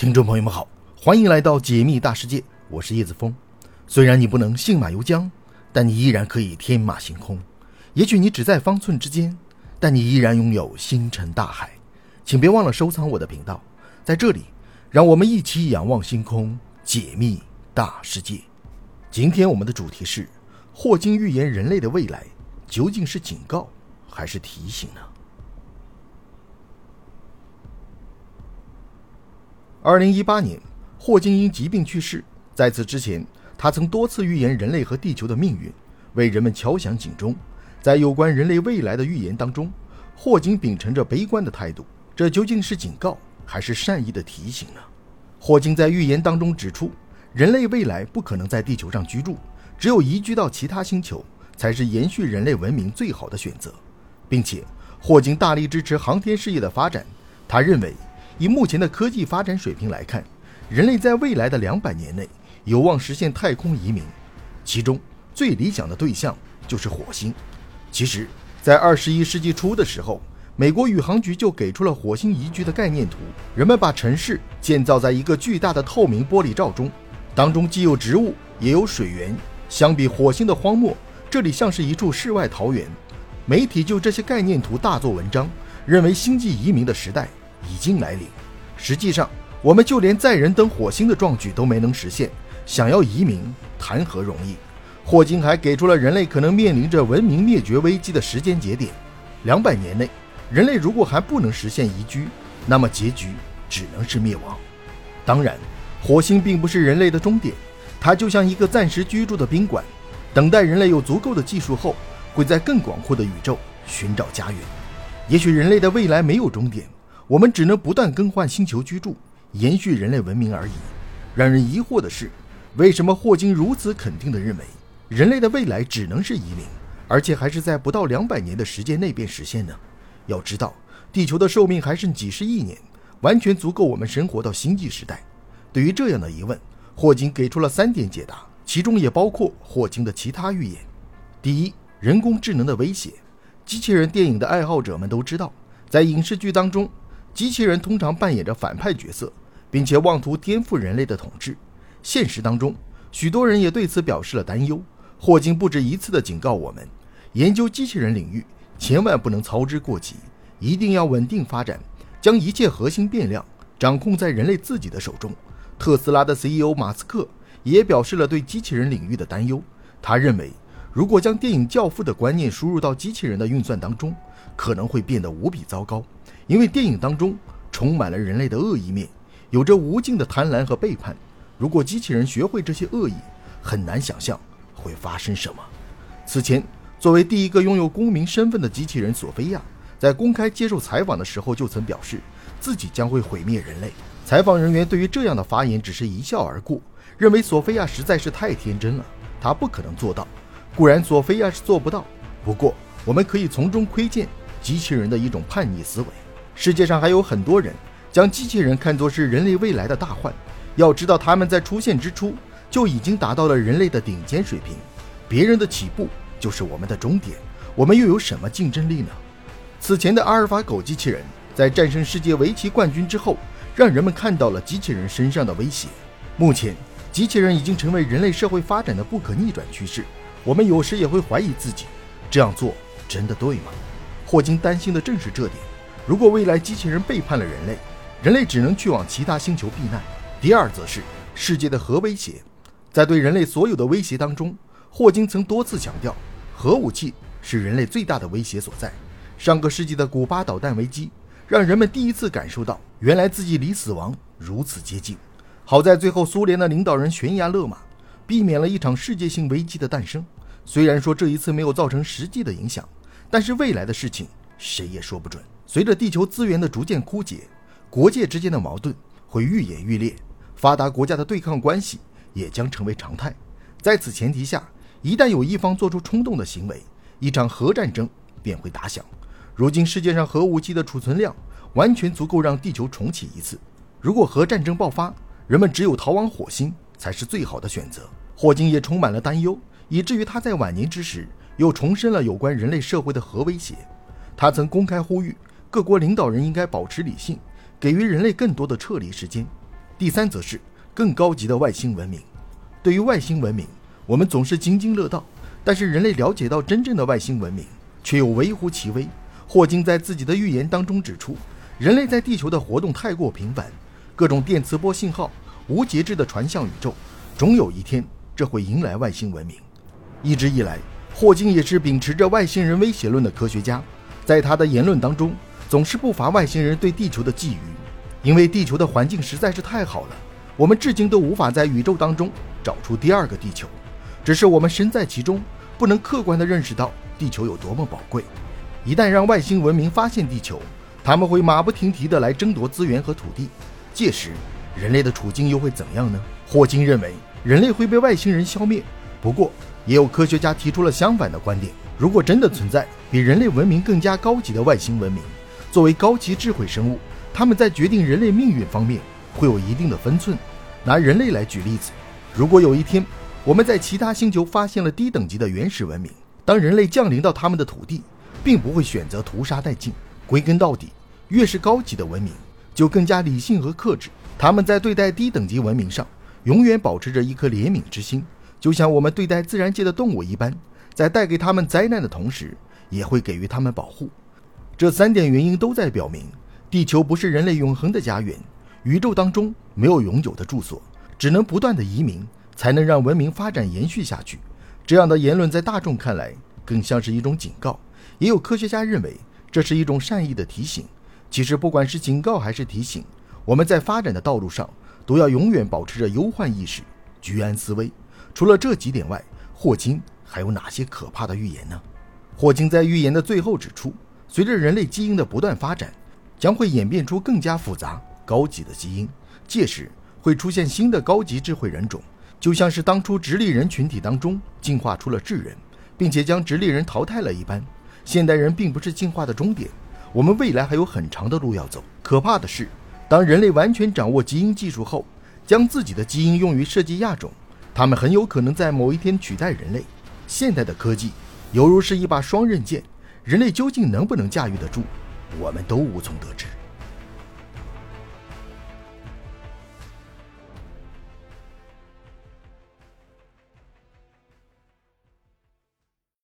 听众朋友们好，欢迎来到解密大世界，我是叶子峰。虽然你不能信马由缰，但你依然可以天马行空。也许你只在方寸之间，但你依然拥有星辰大海。请别忘了收藏我的频道，在这里，让我们一起仰望星空，解密大世界。今天我们的主题是：霍金预言人类的未来，究竟是警告还是提醒呢？二零一八年，霍金因疾病去世。在此之前，他曾多次预言人类和地球的命运，为人们敲响警钟。在有关人类未来的预言当中，霍金秉承着悲观的态度。这究竟是警告还是善意的提醒呢？霍金在预言当中指出，人类未来不可能在地球上居住，只有移居到其他星球才是延续人类文明最好的选择，并且霍金大力支持航天事业的发展。他认为。以目前的科技发展水平来看，人类在未来的两百年内有望实现太空移民，其中最理想的对象就是火星。其实，在二十一世纪初的时候，美国宇航局就给出了火星宜居的概念图。人们把城市建造在一个巨大的透明玻璃罩中，当中既有植物也有水源。相比火星的荒漠，这里像是一处世外桃源。媒体就这些概念图大做文章，认为星际移民的时代。已经来临。实际上，我们就连载人登火星的壮举都没能实现，想要移民谈何容易？霍金还给出了人类可能面临着文明灭绝危机的时间节点：两百年内，人类如果还不能实现宜居，那么结局只能是灭亡。当然，火星并不是人类的终点，它就像一个暂时居住的宾馆，等待人类有足够的技术后，会在更广阔的宇宙寻找家园。也许人类的未来没有终点。我们只能不断更换星球居住，延续人类文明而已。让人疑惑的是，为什么霍金如此肯定地认为人类的未来只能是移民，而且还是在不到两百年的时间内便实现呢？要知道，地球的寿命还剩几十亿年，完全足够我们生活到星际时代。对于这样的疑问，霍金给出了三点解答，其中也包括霍金的其他预言。第一，人工智能的威胁。机器人电影的爱好者们都知道，在影视剧当中。机器人通常扮演着反派角色，并且妄图颠覆人类的统治。现实当中，许多人也对此表示了担忧。霍金不止一次地警告我们，研究机器人领域千万不能操之过急，一定要稳定发展，将一切核心变量掌控在人类自己的手中。特斯拉的 CEO 马斯克也表示了对机器人领域的担忧。他认为，如果将电影《教父》的观念输入到机器人的运算当中，可能会变得无比糟糕。因为电影当中充满了人类的恶意面，有着无尽的贪婪和背叛。如果机器人学会这些恶意，很难想象会发生什么。此前，作为第一个拥有公民身份的机器人索菲亚，在公开接受采访的时候就曾表示自己将会毁灭人类。采访人员对于这样的发言只是一笑而过，认为索菲亚实在是太天真了，她不可能做到。固然，索菲亚是做不到，不过我们可以从中窥见机器人的一种叛逆思维。世界上还有很多人将机器人看作是人类未来的大患。要知道，他们在出现之初就已经达到了人类的顶尖水平，别人的起步就是我们的终点。我们又有什么竞争力呢？此前的阿尔法狗机器人在战胜世界围棋冠军之后，让人们看到了机器人身上的威胁。目前，机器人已经成为人类社会发展的不可逆转趋势。我们有时也会怀疑自己，这样做真的对吗？霍金担心的正是这点。如果未来机器人背叛了人类，人类只能去往其他星球避难。第二，则是世界的核威胁。在对人类所有的威胁当中，霍金曾多次强调，核武器是人类最大的威胁所在。上个世纪的古巴导弹危机，让人们第一次感受到，原来自己离死亡如此接近。好在最后苏联的领导人悬崖勒马，避免了一场世界性危机的诞生。虽然说这一次没有造成实际的影响，但是未来的事情谁也说不准。随着地球资源的逐渐枯竭，国界之间的矛盾会愈演愈烈，发达国家的对抗关系也将成为常态。在此前提下，一旦有一方做出冲动的行为，一场核战争便会打响。如今世界上核武器的储存量完全足够让地球重启一次。如果核战争爆发，人们只有逃往火星才是最好的选择。霍金也充满了担忧，以至于他在晚年之时又重申了有关人类社会的核威胁。他曾公开呼吁。各国领导人应该保持理性，给予人类更多的撤离时间。第三则是更高级的外星文明。对于外星文明，我们总是津津乐道，但是人类了解到真正的外星文明，却又微乎其微。霍金在自己的预言当中指出，人类在地球的活动太过频繁，各种电磁波信号无节制地传向宇宙，总有一天这会迎来外星文明。一直以来，霍金也是秉持着外星人威胁论的科学家，在他的言论当中，总是不乏外星人对地球的觊觎，因为地球的环境实在是太好了，我们至今都无法在宇宙当中找出第二个地球，只是我们身在其中，不能客观地认识到地球有多么宝贵。一旦让外星文明发现地球，他们会马不停蹄地来争夺资源和土地，届时人类的处境又会怎样呢？霍金认为人类会被外星人消灭，不过。也有科学家提出了相反的观点：如果真的存在比人类文明更加高级的外星文明，作为高级智慧生物，他们在决定人类命运方面会有一定的分寸。拿人类来举例子，如果有一天我们在其他星球发现了低等级的原始文明，当人类降临到他们的土地，并不会选择屠杀殆尽。归根到底，越是高级的文明，就更加理性和克制。他们在对待低等级文明上，永远保持着一颗怜悯之心。就像我们对待自然界的动物一般，在带给他们灾难的同时，也会给予他们保护。这三点原因都在表明，地球不是人类永恒的家园，宇宙当中没有永久的住所，只能不断的移民，才能让文明发展延续下去。这样的言论在大众看来，更像是一种警告。也有科学家认为，这是一种善意的提醒。其实，不管是警告还是提醒，我们在发展的道路上，都要永远保持着忧患意识，居安思危。除了这几点外，霍金还有哪些可怕的预言呢？霍金在预言的最后指出，随着人类基因的不断发展，将会演变出更加复杂、高级的基因，届时会出现新的高级智慧人种，就像是当初直立人群体当中进化出了智人，并且将直立人淘汰了一般。现代人并不是进化的终点，我们未来还有很长的路要走。可怕的是，当人类完全掌握基因技术后，将自己的基因用于设计亚种。他们很有可能在某一天取代人类。现代的科技犹如是一把双刃剑，人类究竟能不能驾驭得住，我们都无从得知。